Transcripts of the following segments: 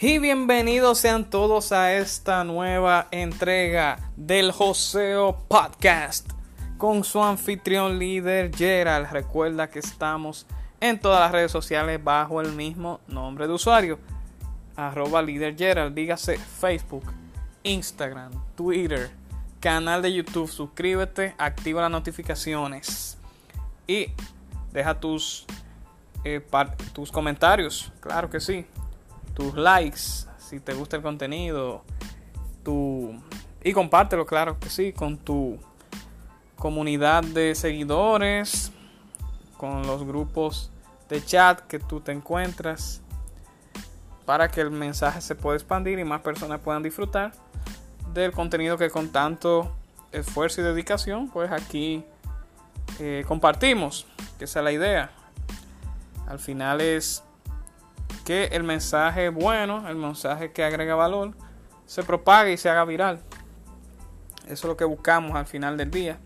Y bienvenidos sean todos a esta nueva entrega del Joseo Podcast con su anfitrión líder Gerald. Recuerda que estamos en todas las redes sociales bajo el mismo nombre de usuario. Arroba líder Gerald, dígase Facebook, Instagram, Twitter, canal de YouTube. Suscríbete, activa las notificaciones y deja tus, eh, tus comentarios. Claro que sí tus likes, si te gusta el contenido, tu, y compártelo, claro que sí, con tu comunidad de seguidores, con los grupos de chat que tú te encuentras, para que el mensaje se pueda expandir y más personas puedan disfrutar del contenido que con tanto esfuerzo y dedicación, pues aquí eh, compartimos, que esa es la idea. Al final es que el mensaje bueno, el mensaje que agrega valor, se propague y se haga viral. Eso es lo que buscamos al final del día.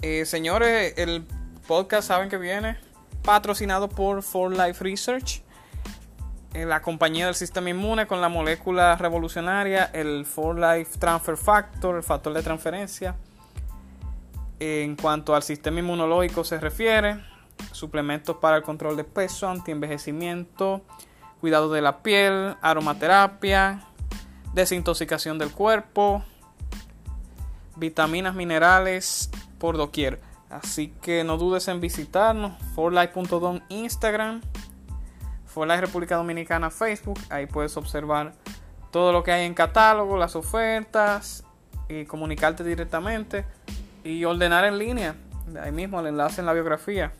Eh, señores, el podcast saben que viene patrocinado por For Life Research, eh, la compañía del sistema inmune con la molécula revolucionaria, el For Life Transfer Factor, el factor de transferencia. En cuanto al sistema inmunológico se refiere, suplementos para el control de peso, antienvejecimiento, cuidado de la piel, aromaterapia, desintoxicación del cuerpo, vitaminas, minerales por doquier. Así que no dudes en visitarnos, forlife.com Instagram, forlife República Dominicana Facebook, ahí puedes observar todo lo que hay en catálogo, las ofertas y comunicarte directamente y ordenar en línea. Ahí mismo el enlace en la biografía.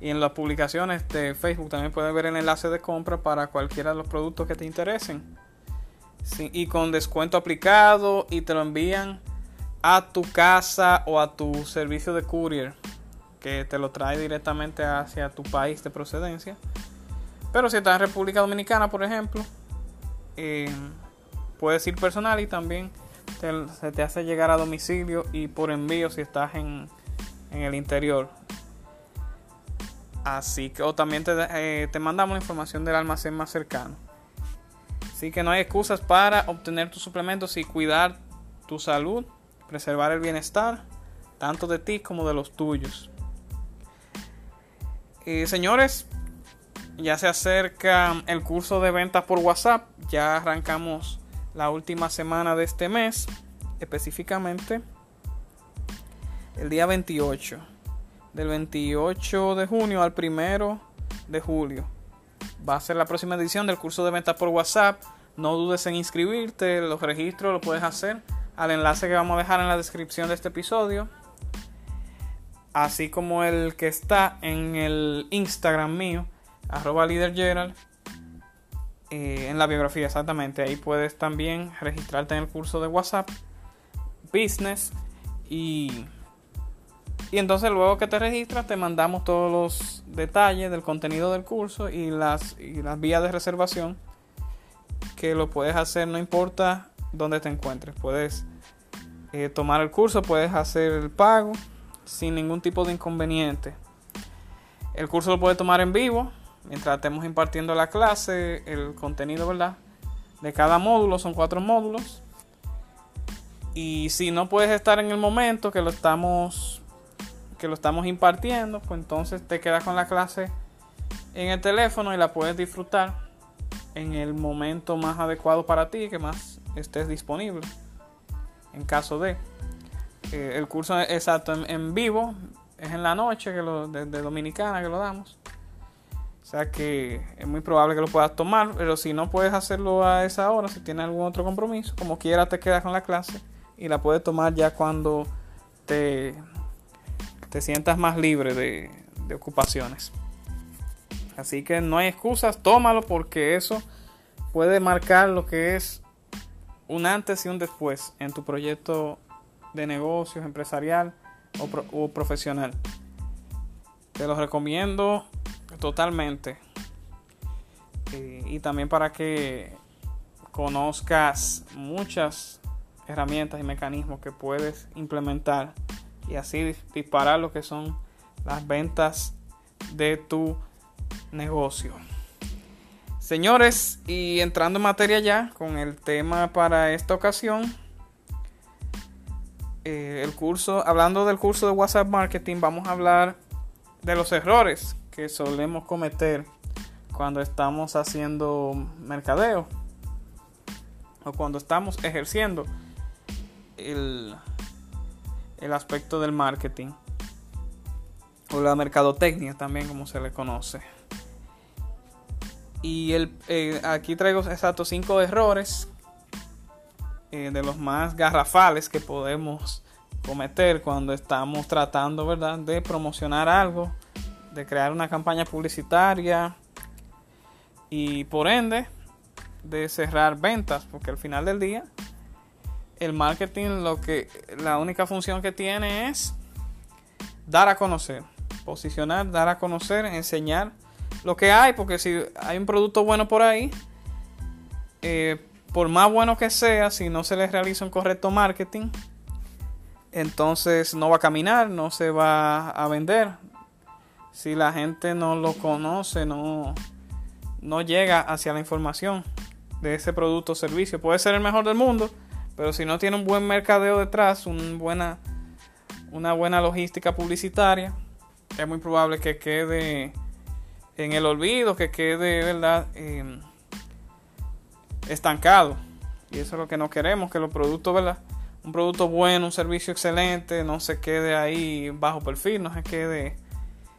Y en las publicaciones de Facebook también puedes ver el enlace de compra para cualquiera de los productos que te interesen. y con descuento aplicado y te lo envían a tu casa o a tu servicio de courier que te lo trae directamente hacia tu país de procedencia. Pero si estás en República Dominicana, por ejemplo, eh, puedes ir personal y también se te hace llegar a domicilio y por envío si estás en, en el interior. Así que, o también eh, te, mandamos la información del almacén más cercano. Así que no hay excusas para obtener tus suplementos y cuidar tu salud, preservar el bienestar, tanto de ti como de los tuyos. Eh, señores, ya se acerca el curso de ventas por WhatsApp. Ya arrancamos la última semana de este mes, específicamente el día 28 del 28 de junio al 1 de julio. Va a ser la próxima edición del curso de ventas por WhatsApp. No dudes en inscribirte, los registros lo puedes hacer al enlace que vamos a dejar en la descripción de este episodio. Así como el que está en el Instagram mío, arroba líder eh, en la biografía exactamente. Ahí puedes también registrarte en el curso de WhatsApp Business y y entonces luego que te registras te mandamos todos los detalles del contenido del curso y las, las vías de reservación que lo puedes hacer no importa dónde te encuentres. Puedes eh, tomar el curso, puedes hacer el pago sin ningún tipo de inconveniente. El curso lo puedes tomar en vivo mientras estemos impartiendo la clase, el contenido, ¿verdad? De cada módulo, son cuatro módulos. Y si no puedes estar en el momento que lo estamos que lo estamos impartiendo, pues entonces te quedas con la clase en el teléfono y la puedes disfrutar en el momento más adecuado para ti, que más estés disponible. En caso de eh, el curso exacto en, vivo es en la noche que lo, de, Dominicana que lo damos. O sea que es muy probable que lo puedas tomar, pero si no puedes hacerlo a esa hora, si tienes algún otro compromiso, como quiera te quedas con la clase y la puedes tomar ya cuando te, te sientas más libre de, ocupaciones. Así que no hay excusas, tómalo porque eso puede marcar lo que es un antes y un después en tu proyecto de negocios, empresarial o, profesional. Te lo recomiendo totalmente. Eh, y también para que conozcas muchas herramientas y mecanismos que puedes implementar y así disparar lo que son las ventas de tu negocio. Señores, y entrando en materia ya con el tema para esta ocasión, eh, el curso, hablando del curso de WhatsApp Marketing, vamos a hablar de los errores que solemos cometer cuando estamos haciendo mercadeo o cuando estamos ejerciendo el, el aspecto del marketing o la mercadotecnia también como se le conoce. Y el, eh, aquí traigo exactos cinco errores eh, de los más garrafales que podemos cometer cuando estamos tratando, ¿verdad?, de promocionar algo, de crear una campaña publicitaria y por ende de cerrar ventas, porque al final del día el marketing lo que la única función que tiene es dar a conocer, posicionar, dar a conocer, enseñar lo que hay, porque si hay un producto bueno por ahí, eh, por más bueno que sea, si no se le realiza un correcto marketing, entonces no va a caminar, no se va a vender. Si la gente no lo conoce, no, no llega hacia la información de ese producto o servicio. Puede ser el mejor del mundo, pero si no tiene un buen mercadeo detrás, buena, una buena logística publicitaria, es muy probable que quede en el olvido, que quede, ¿verdad? Em, estancado. Y eso es lo que no queremos, que los productos, ¿verdad? Un producto bueno, un servicio excelente, no se quede ahí bajo perfil, no se quede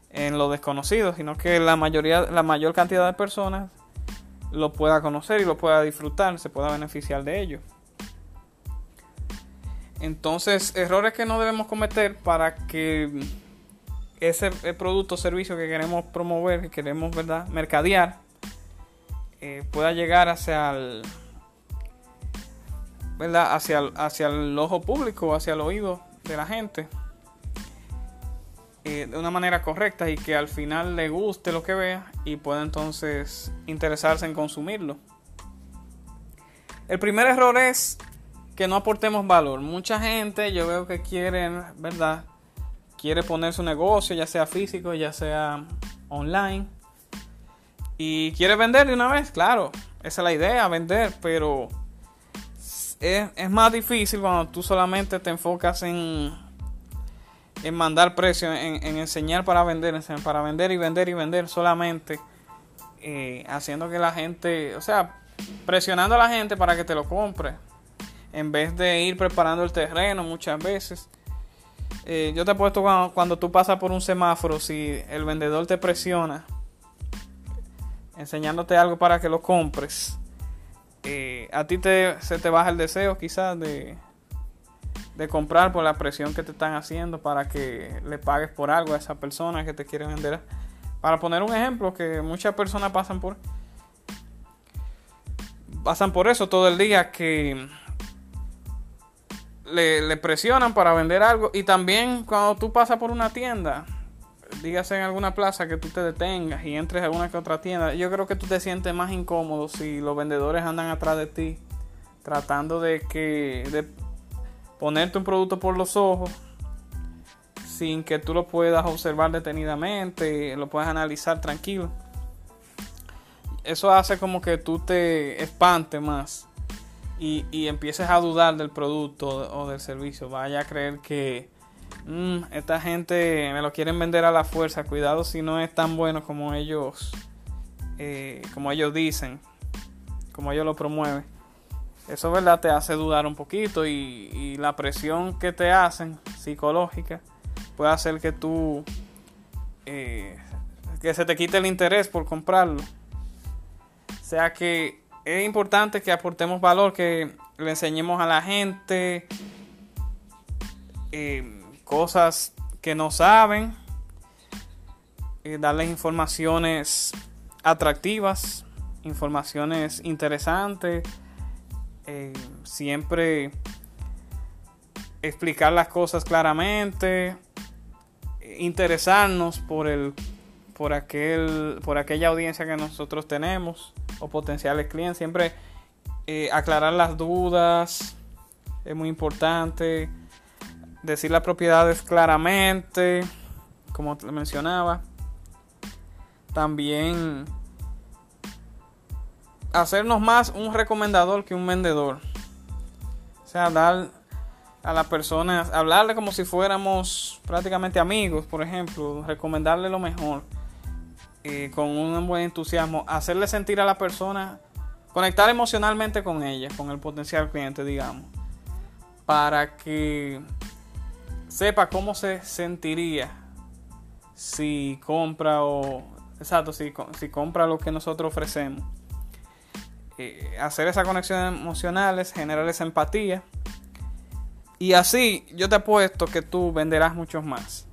en lo desconocido, sino que la mayoría, la mayor cantidad de personas lo pueda conocer y lo pueda disfrutar, se pueda beneficiar de ello. Entonces, errores que no debemos cometer para que ese producto o servicio que queremos promover, que queremos ¿verdad? mercadear, eh, pueda llegar hacia el, ¿verdad? Hacia, hacia el ojo público, hacia el oído de la gente eh, de una manera correcta y que al final le guste lo que vea y pueda entonces interesarse en consumirlo. El primer error es que no aportemos valor. Mucha gente yo veo que quieren, ¿verdad? quiere poner su negocio, ya sea físico, ya sea online, y quiere vender de una vez, claro, esa es la idea, vender, pero es, más difícil cuando tú solamente te enfocas en, en mandar precio, en, enseñar para vender, para vender y vender y vender solamente, eh, haciendo que la gente, o sea, presionando a la gente para que te lo compre, en vez de ir preparando el terreno muchas veces eh, yo te he puesto cuando, tú pasas por un semáforo, si el vendedor te presiona enseñándote algo para que lo compres, eh, a ti te, se te baja el deseo quizás de, de comprar por la presión que te están haciendo para que le pagues por algo a esa persona que te quiere vender. Para poner un ejemplo que muchas personas pasan por pasan por eso todo el día que le, presionan para vender algo. Y también cuando tú pasas por una tienda, dígase en alguna plaza que tú te detengas y entres a alguna que otra tienda, yo creo que tú te sientes más incómodo si los vendedores andan atrás de ti tratando de que de ponerte un producto por los ojos sin que tú lo puedas observar detenidamente, lo puedas analizar tranquilo. Eso hace como que tú te espantes más y, empieces a dudar del producto o del servicio, vaya a creer que mm, esta gente me lo quieren vender a la fuerza, cuidado si no es tan bueno como ellos, eh, como ellos dicen, como ellos lo promueven. Eso verdad te hace dudar un poquito y, la presión que te hacen psicológica puede hacer que tú eh, que se te quite el interés por comprarlo. O sea que es importante que aportemos valor, que le enseñemos a la gente eh, cosas que no saben, eh, darles informaciones atractivas, informaciones interesantes, eh, siempre explicar las cosas claramente, interesarnos por el por aquel por aquella audiencia que nosotros tenemos o potenciales clientes. Siempre eh, aclarar las dudas es muy importante. Decir las propiedades claramente, como te mencionaba. También hacernos más un recomendador que un vendedor. O sea, dar a las personas, hablarle como si fuéramos prácticamente amigos, por ejemplo, recomendarle lo mejor, eh, con un buen entusiasmo, hacerle sentir a la persona, conectar emocionalmente con ella, con el potencial cliente, digamos, para que sepa cómo se sentiría si compra o exacto si, compra lo que nosotros ofrecemos. Eh, hacer esa conexión emocionales generar esa empatía. Y así yo te apuesto que tú venderás muchos más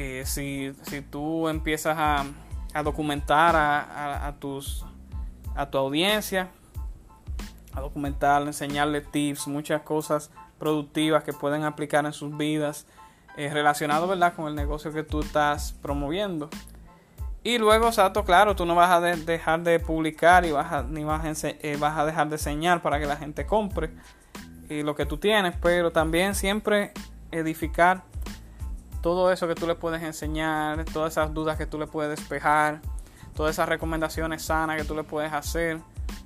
eh, si, si, tú empiezas a, a documentar a, a, tus a tu audiencia a documentar enseñarle tips muchas cosas productivas que pueden aplicar en sus vidas eh, relacionado ¿verdad? con el negocio que tú estás promoviendo. Y luego, exacto, claro, tú no vas a dejar de publicar y vas a, ni vas a, eh, vas a dejar de enseñar para que la gente compre y lo que tú tienes, pero también siempre edificar todo eso que tú le puedes enseñar, todas esas dudas que tú le puedes despejar, todas esas recomendaciones sanas que tú le puedes hacer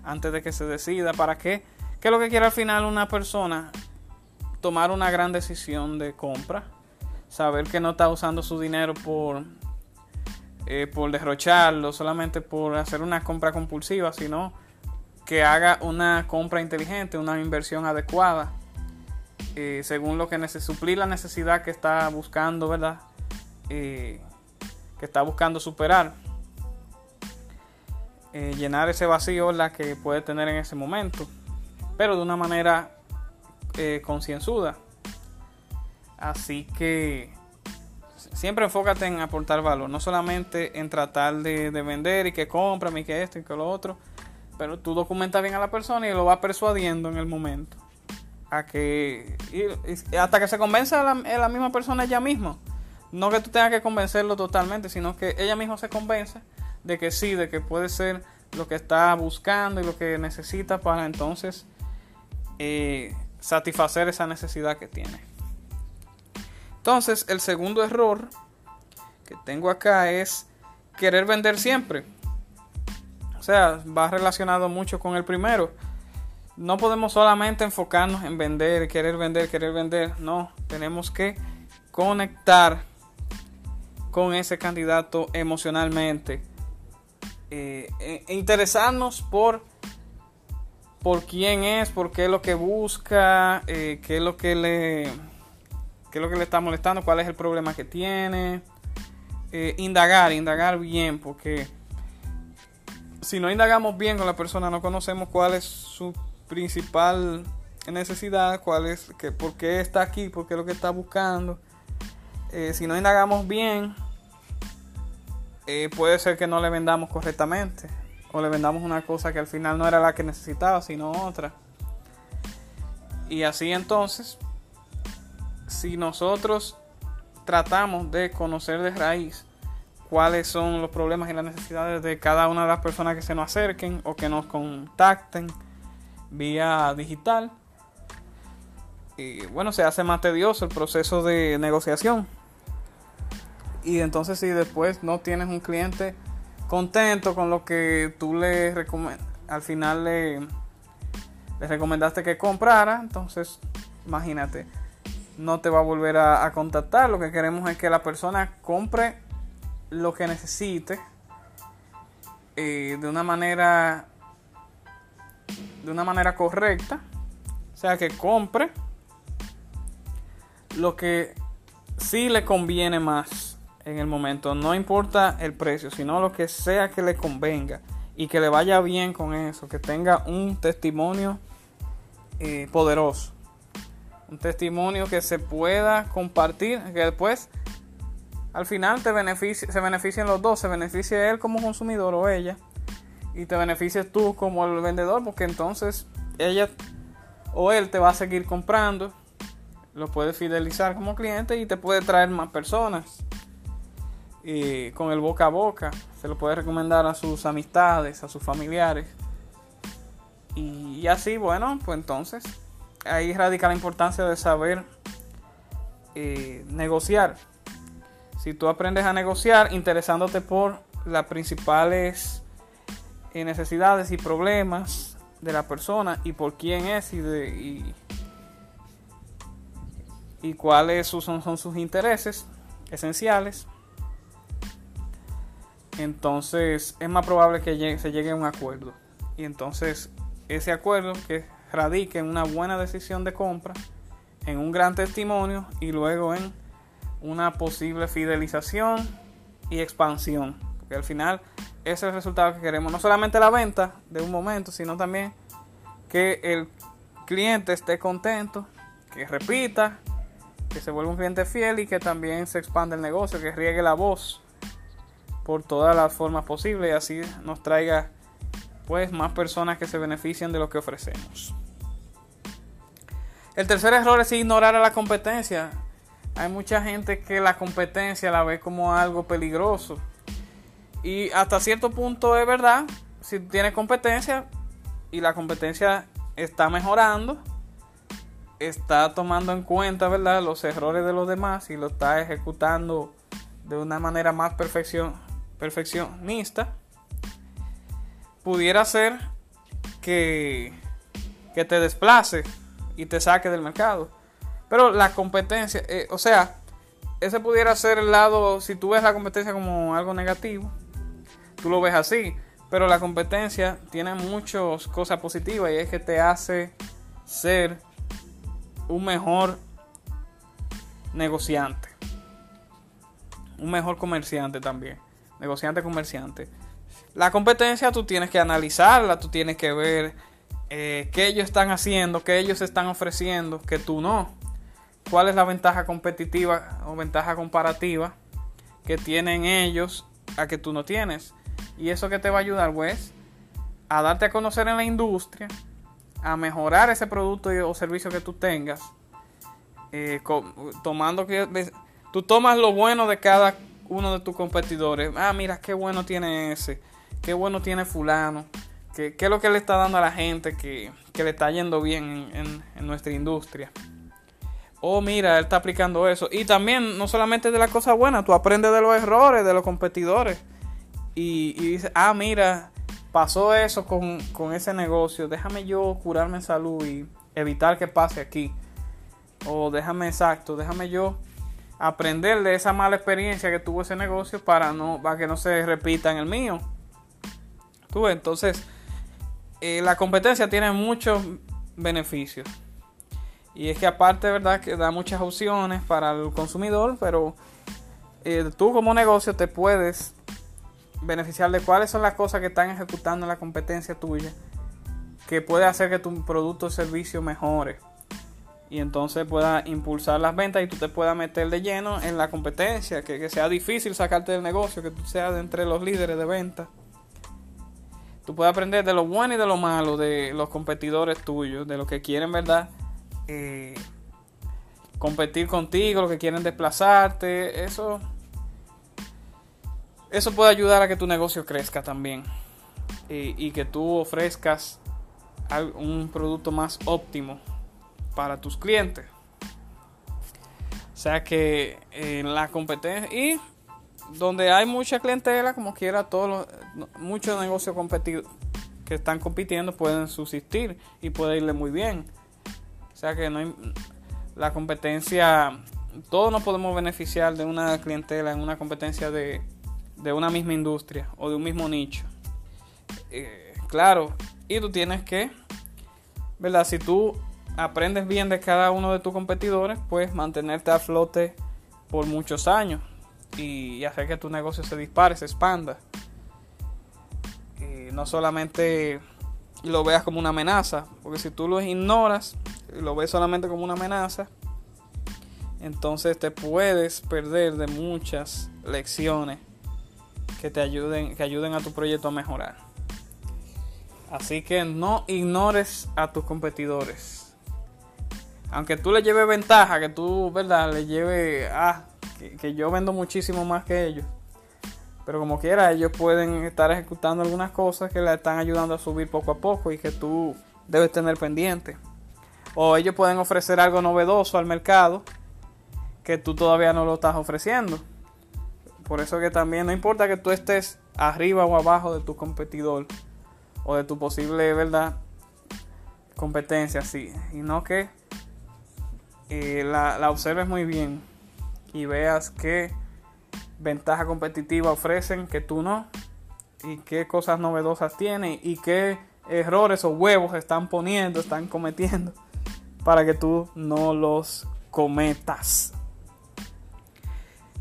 antes de que se decida. ¿Para qué? ¿Qué es lo que quiere al final una persona? tomar una gran decisión de compra, saber que no está usando su dinero por, eh, por derrocharlo, solamente por hacer una compra compulsiva, sino que haga una compra inteligente, una inversión adecuada, eh, según lo que suplir la necesidad que está buscando, ¿verdad? Eh, que está buscando superar. llenar ese vacío la que puede tener en ese momento, pero de una manera eh, concienzuda. Así que siempre enfócate en aportar valor, no solamente en tratar de, vender y que compra y que esto y que lo otro, pero tú documenta bien a la persona y lo va persuadiendo en el momento. A que hasta que se convenza la, misma persona ella misma. No que tú tengas que convencerlo totalmente, sino que ella misma se convence de que sí, de que puede ser lo que está buscando y lo que necesita para entonces eh, satisfacer esa necesidad que tiene. Entonces, el segundo error que tengo acá es querer vender siempre. O sea, va relacionado mucho con el primero. No podemos solamente enfocarnos en vender, querer vender, querer vender. No, tenemos que conectar con ese candidato emocionalmente. Eh, e interesarnos por por quién es, por qué es lo que busca, eh, qué es lo que le qué es lo que le está molestando, cuál es el problema que tiene. Eh, indagar, indagar bien, porque si no indagamos bien con la persona, no conocemos cuál es su principal necesidad, cuál es, que, por qué está aquí, por qué es lo que está buscando. Eh, si no indagamos bien, puede ser que no le vendamos correctamente o le vendamos una cosa que al final no era la que necesitaba, sino otra. Y así entonces, si nosotros tratamos de conocer de raíz cuáles son los problemas y las necesidades de cada una de las personas que se nos acerquen o que nos contacten vía digital, y bueno, se hace más tedioso el proceso de negociación. Y entonces si después no tienes un cliente contento con lo que tú le al final le, le recomendaste que comprara, entonces imagínate, no te va a volver a, contactar. Lo que queremos es que la persona compre lo que necesite eh, de una manera de una manera correcta, o sea que compre lo que sí le conviene más en el momento. No importa el precio, sino lo que sea que le convenga y que le vaya bien con eso, que tenga un testimonio eh, poderoso. Un testimonio que se pueda compartir, que después al final te beneficie, se beneficien los dos, se beneficie él como consumidor o ella y te beneficies tú como el vendedor porque entonces ella o él te va a seguir comprando, lo puede fidelizar como cliente y te puede traer más personas y con el boca a boca. Se lo puede recomendar a sus amistades, a sus familiares. Y, así, bueno, pues entonces ahí radica la importancia de saber eh, negociar. Si tú aprendes a negociar interesándote por las principales necesidades y problemas de la persona y por quién es y, de, y, y cuáles son, son sus intereses esenciales. Entonces es más probable que se llegue a un acuerdo. Y entonces ese acuerdo que radique en una buena decisión de compra, en un gran testimonio y luego en una posible fidelización y expansión. Porque al final ese es el resultado que queremos. No solamente la venta de un momento, sino también que el cliente esté contento, que repita, que se vuelva un cliente fiel y que también se expanda el negocio, que riegue la voz por todas las formas posibles y así nos traiga pues más personas que se beneficien de lo que ofrecemos. El tercer error es ignorar a la competencia. Hay mucha gente que la competencia la ve como algo peligroso. Y hasta cierto punto es verdad, si tienes competencia y la competencia está mejorando, está tomando en cuenta ¿verdad? los errores de los demás y lo está ejecutando de una manera más perfección, perfeccionista, pudiera ser que, que te desplace y te saque del mercado. Pero la competencia, eh, o sea, ese pudiera ser el lado, si tú ves la competencia como algo negativo, tú lo ves así. Pero la competencia tiene muchas cosas positivas y es que te hace ser un mejor negociante. Un mejor comerciante también. Negociante, comerciante. La competencia tú tienes que analizarla, tú tienes que ver eh, qué ellos están haciendo, qué ellos están ofreciendo, que tú no. ¿Cuál es la ventaja competitiva o ventaja comparativa que tienen ellos a que tú no tienes? Y eso que te va a ayudar, pues, a darte a conocer en la industria, a mejorar ese producto o servicio que tú tengas, eh, tomando que tú tomas lo bueno de cada uno de tus competidores. Ah, mira qué bueno tiene ese, qué bueno tiene fulano ¿Qué, es lo que le está dando a la gente que, le está yendo bien en, nuestra industria? Oh, mira, él está aplicando eso. Y también, no solamente de la cosa buena, tú aprendes de los errores de los competidores. Y, y dices, ah, mira, pasó eso con, con ese negocio. Déjame yo curarme en salud y evitar que pase aquí. O déjame exacto, déjame yo aprender de esa mala experiencia que tuvo ese negocio para, no, para que no se repita en el mío. Tú, entonces, eh, la competencia tiene muchos beneficios. Y es que aparte, ¿verdad? Que da muchas opciones para el consumidor, pero eh, tú como negocio te puedes beneficiar de cuáles son las cosas que están ejecutando en la competencia tuya, que puede hacer que tu producto o servicio mejore. Y entonces pueda impulsar las ventas y tú te puedas meter de lleno en la competencia, que, que sea difícil sacarte del negocio, que tú seas de entre los líderes de ventas. Tú puedes aprender de lo bueno y de lo malo de los competidores tuyos, de los que quieren, ¿verdad? Eh, competir contigo, los que quieren desplazarte. Eso, eso puede ayudar a que tu negocio crezca también. y que tú ofrezcas un producto más óptimo para tus clientes. O sea que en la competencia y donde hay mucha clientela, como quiera, todos los, muchos negocios competidos que están compitiendo pueden subsistir y puede irle muy bien. O sea que no hay, la competencia, todos nos podemos beneficiar de una clientela en una competencia de, de una misma industria o de un mismo nicho. Eh, claro, y tú tienes que, ¿verdad? Si tú aprendes bien de cada uno de tus competidores, pues mantenerte a flote por muchos años y hacer que tu negocio se dispare, se expanda. Y no solamente lo veas como una amenaza, porque si tú lo ignoras y lo ves solamente como una amenaza, entonces te puedes perder de muchas lecciones que te ayuden, que ayuden a tu proyecto a mejorar. Así que no ignores a tus competidores. Aunque tú le lleves ventaja, que tú, ¿verdad? Le lleve, ah, que, yo vendo muchísimo más que ellos. Pero como quiera, ellos pueden estar ejecutando algunas cosas que le están ayudando a subir poco a poco y que tú debes tener pendiente. O ellos pueden ofrecer algo novedoso al mercado que tú todavía no lo estás ofreciendo. Por eso que también no importa que tú estés arriba o abajo de tu competidor. o de tu posible, ¿verdad? Competencia, sí. Y no que eh, la, la observes muy bien y veas qué ventaja competitiva ofrecen que tú no y qué cosas novedosas tienen y qué errores o huevos están poniendo, están cometiendo para que tú no los cometas.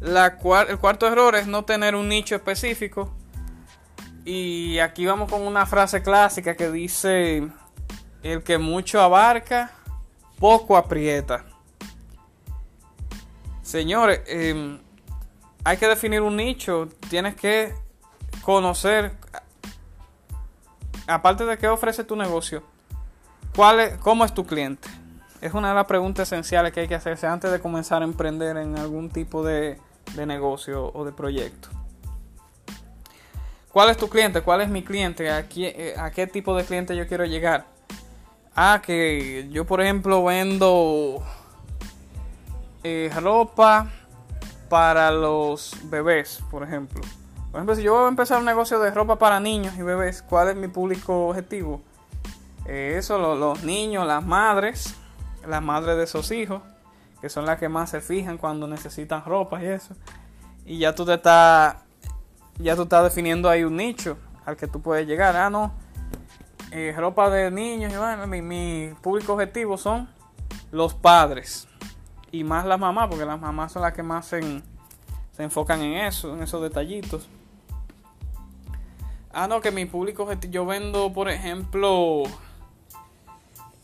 La el cuarto error es no tener un nicho específico. Y aquí vamos con una frase clásica que dice, el que mucho abarca, poco aprieta. Señores, em, hay que definir un nicho, tienes que conocer, aparte de qué ofrece tu negocio, cuál es, cómo es tu cliente. Es una de las preguntas esenciales que hay que hacerse antes de comenzar a emprender en algún tipo de, negocio o de proyecto. ¿Cuál es tu cliente? ¿Cuál es mi cliente? ¿A qué, qué tipo de cliente yo quiero llegar? Ah, que yo por ejemplo vendo eh, ropa para los bebés, por ejemplo. Por ejemplo, si yo voy a empezar un negocio de ropa para niños y bebés, ¿cuál es mi público objetivo? Eh, eso, los niños, las madres, las madres de esos hijos, que son las que más se fijan cuando necesitan ropa y eso. Y ya tú te estás, ya tú estás definiendo ahí un nicho al que tú puedes llegar. Ah, no, eh, ropa de niños, y mi, mi público objetivo son los padres y más las mamás, porque las mamás son las que más se, se enfocan en eso, en esos detallitos. Ah, no, que mi público yo vendo, por ejemplo,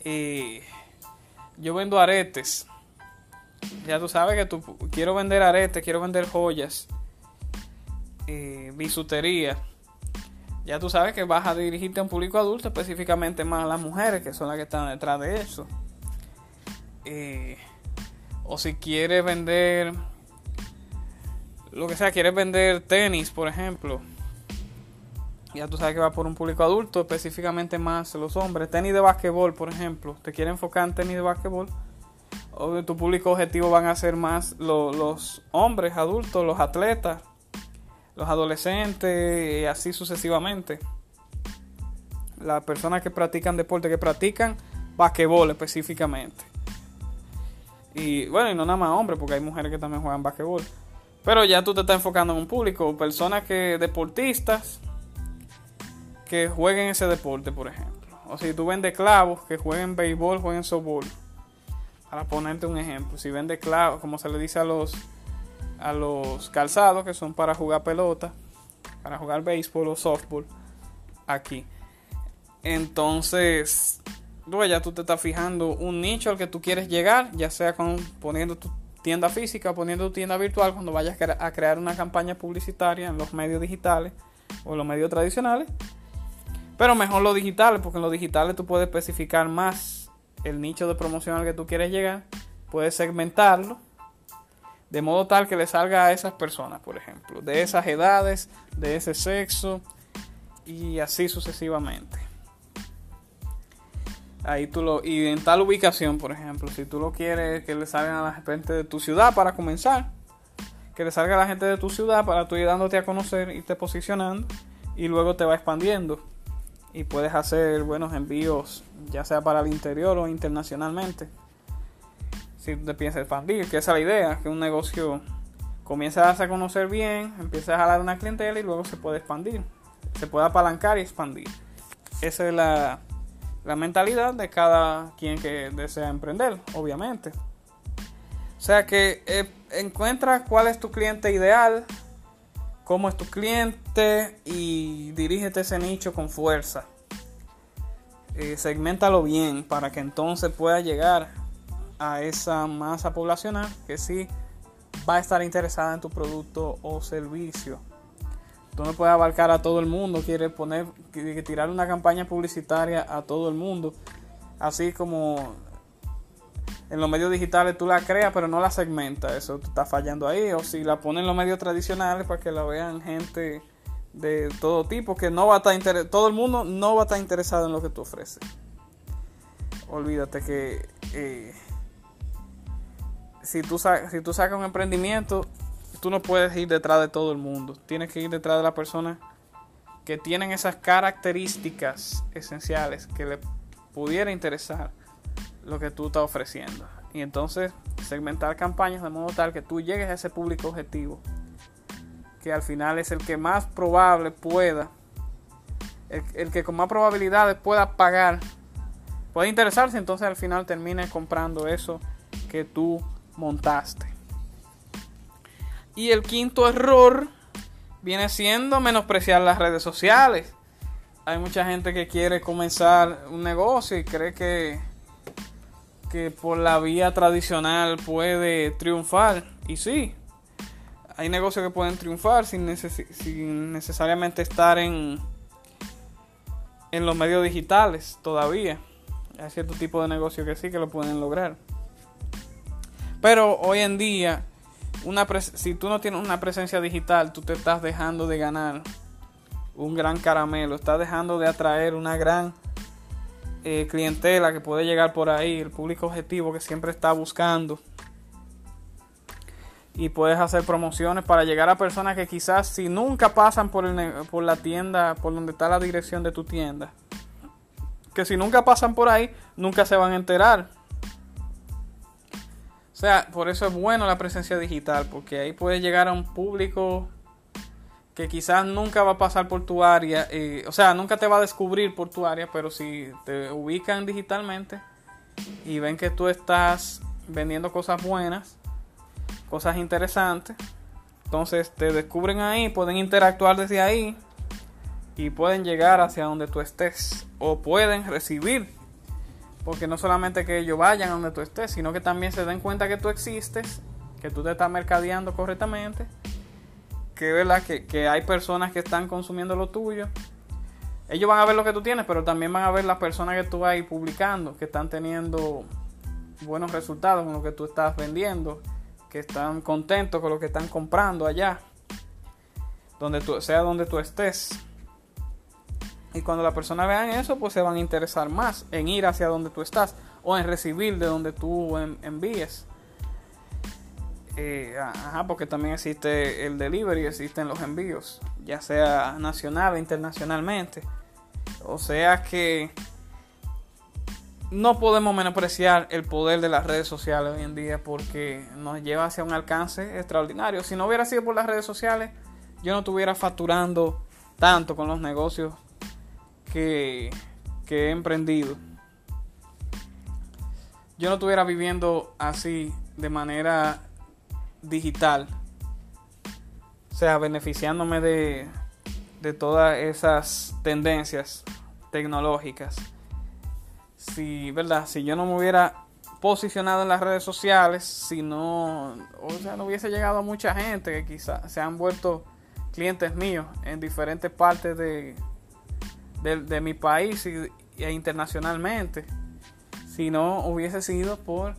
eh, yo vendo aretes. Ya tú sabes que tú quiero vender aretes, quiero vender joyas, eh, bisutería. Ya tú sabes que vas a dirigirte a un público adulto, específicamente más a las mujeres, que son las que están detrás de eso. Eh, o si quieres vender lo que sea, quieres vender tenis, por ejemplo ya tú sabes que va por un público adulto, específicamente más los hombres. Tenis de basquetbol, por ejemplo. ¿Te quieren enfocar en tenis de basquetbol? Tu público objetivo van a ser más los, hombres adultos, los atletas, los adolescentes y así sucesivamente. Las personas que practican deporte, que practican basquetbol específicamente. Y bueno, y no nada más hombres, porque hay mujeres que también juegan basquetbol. Pero ya tú te estás enfocando en un público, personas que deportistas que jueguen ese deporte, por ejemplo. O si tú vendes clavos, que jueguen béisbol, jueguen softball. Para ponerte un ejemplo. Si vendes clavos, como se le dice a los, a los calzados, que son para jugar pelota, para jugar béisbol o softball, aquí. Entonces, ya tú te estás fijando un nicho al que tú quieres llegar, ya sea con, poniendo tu tienda física, poniendo tu tienda virtual, cuando vayas a crear una campaña publicitaria en los medios digitales o los medios tradicionales pero mejor lo digital, porque en lo digital tú puedes especificar más el nicho de promoción al que tú quieres llegar. Puedes segmentarlo de modo tal que le salga a esas personas, por ejemplo, de esas edades, de ese sexo y así sucesivamente. Ahí tú lo y en tal ubicación, por ejemplo, si tú lo quieres que le salgan a la gente de tu ciudad para comenzar, que le salga a la gente de tu ciudad para tú ir dándote a conocer, y te posicionando y luego te va expandiendo y puedes hacer buenos envíos ya sea para el interior o internacionalmente. Si te piensas expandir que esa es la idea que un negocio comience a conocer bien empiece a jalar una clientela y luego se puede expandir se puede apalancar y expandir. Esa es la, la mentalidad de cada quien que desea emprender obviamente. O sea que eh, encuentra cuál es tu cliente ideal cómo es tu cliente y dirígete ese nicho con fuerza. Eh, segmentalo bien para que entonces pueda llegar a esa masa poblacional que sí va a estar interesada en tu producto o servicio. Tú no puedes abarcar a todo el mundo, quieres poner, tirar una campaña publicitaria a todo el mundo, así como en los medios digitales tú la creas, pero no la segmentas. Eso está fallando ahí. O si la pones en los medios tradicionales para que la vean gente de todo tipo, que no va a estar todo el mundo no va a estar interesado en lo que tú ofreces. Olvídate que eh, si, tú si tú sacas un emprendimiento, tú no puedes ir detrás de todo el mundo. Tienes que ir detrás de la persona que tienen esas características esenciales que le pudiera interesar lo que tú estás ofreciendo. Y entonces segmentar campañas de modo tal que tú llegues a ese público objetivo, que al final es el que más probable pueda, el, que con más probabilidades pueda pagar, puede interesarse, entonces al final termine comprando eso que tú montaste. Y el quinto error viene siendo menospreciar las redes sociales. Hay mucha gente que quiere comenzar un negocio y cree que que por la vía tradicional puede triunfar. Y sí, hay negocios que pueden triunfar sin, necesariamente estar en, en los medios digitales todavía. Hay cierto tipo de negocios que sí que lo pueden lograr. Pero hoy en día, una si tú no tienes una presencia digital, tú te estás dejando de ganar un gran caramelo, estás dejando de atraer una gran eh, clientela que puede llegar por ahí, el público objetivo que siempre está buscando. Y puedes hacer promociones para llegar a personas que quizás si nunca pasan por, por la tienda, por donde está la dirección de tu tienda, que si nunca pasan por ahí, nunca se van a enterar. O sea, por eso es bueno la presencia digital, porque ahí puedes llegar a un público que quizás nunca va a pasar por tu área, eh, o sea, nunca te va a descubrir por tu área, pero si te ubican digitalmente y ven que tú estás vendiendo cosas buenas, cosas interesantes, entonces te descubren ahí, pueden interactuar desde ahí y pueden llegar hacia donde tú estés o pueden recibir. Porque no solamente que ellos vayan a donde tú estés, sino que también se den cuenta que tú existes, que tú te estás mercadeando correctamente que, ¿verdad? Que, que hay personas que están consumiendo lo tuyo. Ellos van a ver lo que tú tienes, pero también van a ver las personas que tú vas publicando, que están teniendo buenos resultados con lo que tú estás vendiendo, que están contentos con lo que están comprando allá, donde tú, sea donde tú estés. Y cuando las personas vean eso, pues se van a interesar más en ir hacia donde tú estás o en recibir de donde tú envíes. Eh, ajá, porque también existe el delivery, existen los envíos, ya sea nacional o internacionalmente. O sea que no podemos menospreciar el poder de las redes sociales hoy en día porque nos lleva hacia un alcance extraordinario. Si no hubiera sido por las redes sociales, yo no estuviera facturando tanto con los negocios que, que he emprendido. Yo no estuviera viviendo así de manera digital. O sea, beneficiándome de, de todas esas tendencias tecnológicas. Si, ¿verdad? Si yo no me hubiera posicionado en las redes sociales, si no, o sea, no hubiese llegado a mucha gente que quizás se han vuelto clientes míos en diferentes partes de, de, mi país y, e internacionalmente, si no hubiese sido por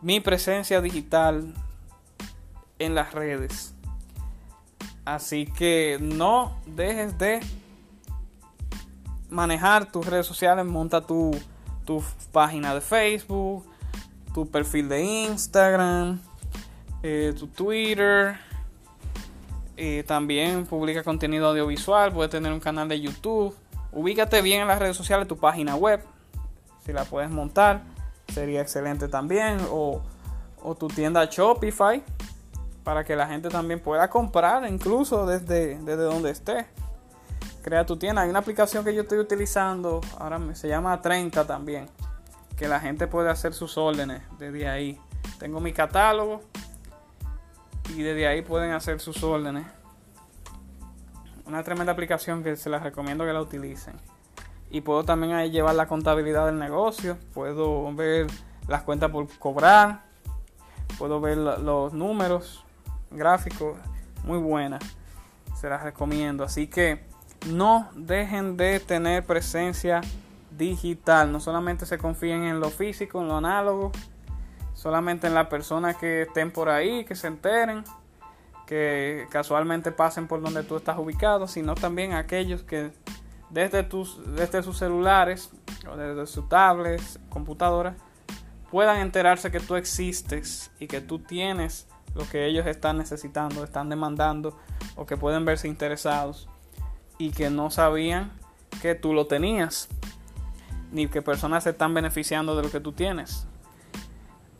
mi presencia digital en las redes. Así que no dejes de manejar tus redes sociales, monta tu, tu página de Facebook, tu perfil de Instagram, eh, tu Twitter. Eh, también publica contenido audiovisual, puedes tener un canal de YouTube. Ubícate bien en las redes sociales, tu página web, si la puedes montar, sería excelente también. O, o tu tienda Shopify, para que la gente también pueda comprar incluso desde, desde donde esté. Crea tu tienda. Hay una aplicación que yo estoy utilizando, ahora se llama 30 también, que la gente puede hacer sus órdenes desde ahí. Tengo mi catálogo y desde ahí pueden hacer sus órdenes. Una tremenda aplicación que se las recomiendo que la utilicen. Y puedo también ahí llevar la contabilidad del negocio. Puedo ver las cuentas por cobrar. Puedo ver los números gráfico muy buena. Se las recomiendo. Así que no dejen de tener presencia digital. No solamente se confíen en lo físico, en lo análogo. Solamente en las personas que estén por ahí, que se enteren. Que casualmente pasen por donde tú estás ubicado. Sino también aquellos que desde, tus, desde sus celulares o desde sus tablets, computadoras, puedan enterarse que tú existes y que tú tienes lo que ellos están necesitando, están demandando o que pueden verse interesados y que no sabían que tú lo tenías, ni que personas se están beneficiando de lo que tú tienes.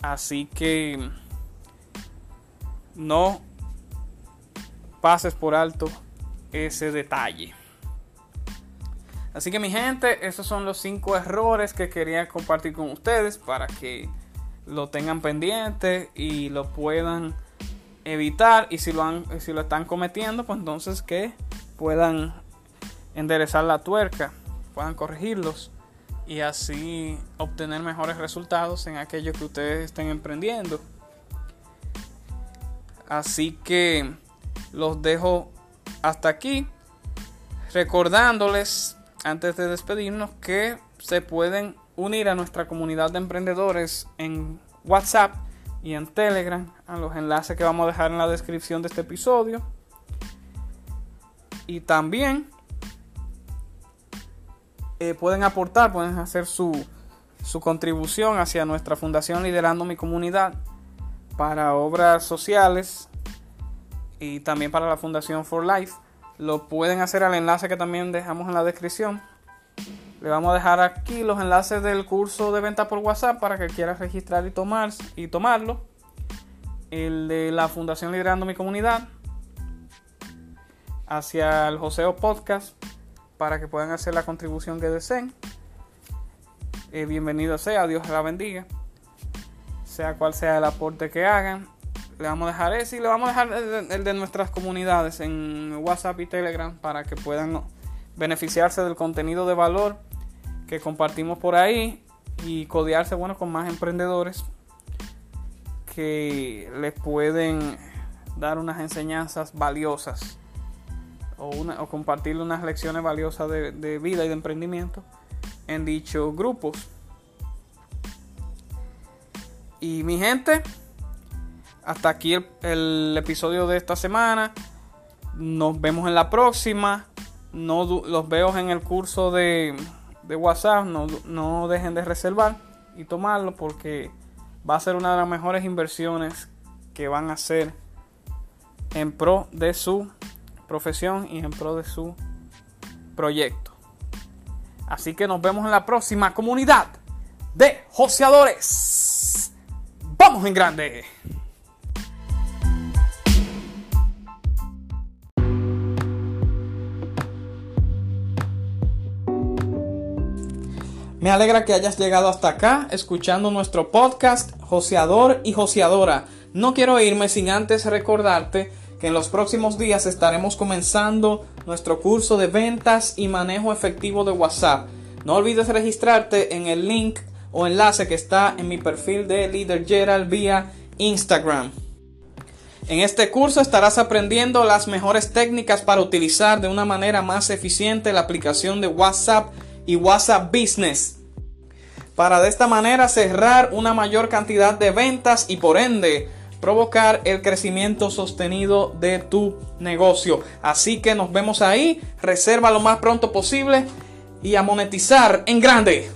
Así que no pases por alto ese detalle. Así que mi gente, esos son los cinco errores que quería compartir con ustedes para que lo tengan pendiente y lo puedan evitar y si lo, están cometiendo, pues entonces que puedan enderezar la tuerca, puedan corregirlos y así obtener mejores resultados en aquello que ustedes estén emprendiendo. Así que los dejo hasta aquí, recordándoles antes de despedirnos que se pueden unir a nuestra comunidad de emprendedores en WhatsApp y en Telegram a los enlaces que vamos a dejar en la descripción de este episodio. Y también eh, pueden aportar, pueden hacer su, su contribución hacia nuestra fundación Liderando mi Comunidad para obras sociales y también para la Fundación For Life. Lo pueden hacer al enlace que también dejamos en la descripción. Le vamos a dejar aquí los enlaces del curso de venta por WhatsApp para que quiera registrar y, tomar, y tomarlo. El de la Fundación Liderando mi Comunidad. Hacia el Joseo Podcast para que puedan hacer la contribución que deseen. Eh, bienvenido sea, Dios la bendiga. Sea cual sea el aporte que hagan. Le vamos a dejar ese y le vamos a dejar el de nuestras comunidades en WhatsApp y Telegram para que puedan beneficiarse del contenido de valor que compartimos por ahí y codearse bueno con más emprendedores que les pueden dar unas enseñanzas valiosas o, una, o compartirle unas lecciones valiosas de, vida y de emprendimiento en dichos grupos. Y mi gente, hasta aquí el, episodio de esta semana. Nos vemos en la próxima. No los veo en el curso de, de WhatsApp. No, no dejen de reservar y tomarlo porque va a ser una de las mejores inversiones que van a hacer en pro de su profesión y en pro de su proyecto. Así que nos vemos en la próxima comunidad de joseadores. Vamos en grande. Me alegra que hayas llegado hasta acá escuchando nuestro podcast Joseador y Joseadora. No quiero irme sin antes recordarte que en los próximos días estaremos comenzando nuestro curso de ventas y manejo efectivo de WhatsApp. No olvides registrarte en el link o enlace que está en mi perfil de Leader Gerald vía Instagram. En este curso estarás aprendiendo las mejores técnicas para utilizar de una manera más eficiente la aplicación de WhatsApp y WhatsApp Business para de esta manera cerrar una mayor cantidad de ventas y por ende provocar el crecimiento sostenido de tu negocio. Así que nos vemos ahí, reserva lo más pronto posible y a monetizar en grande.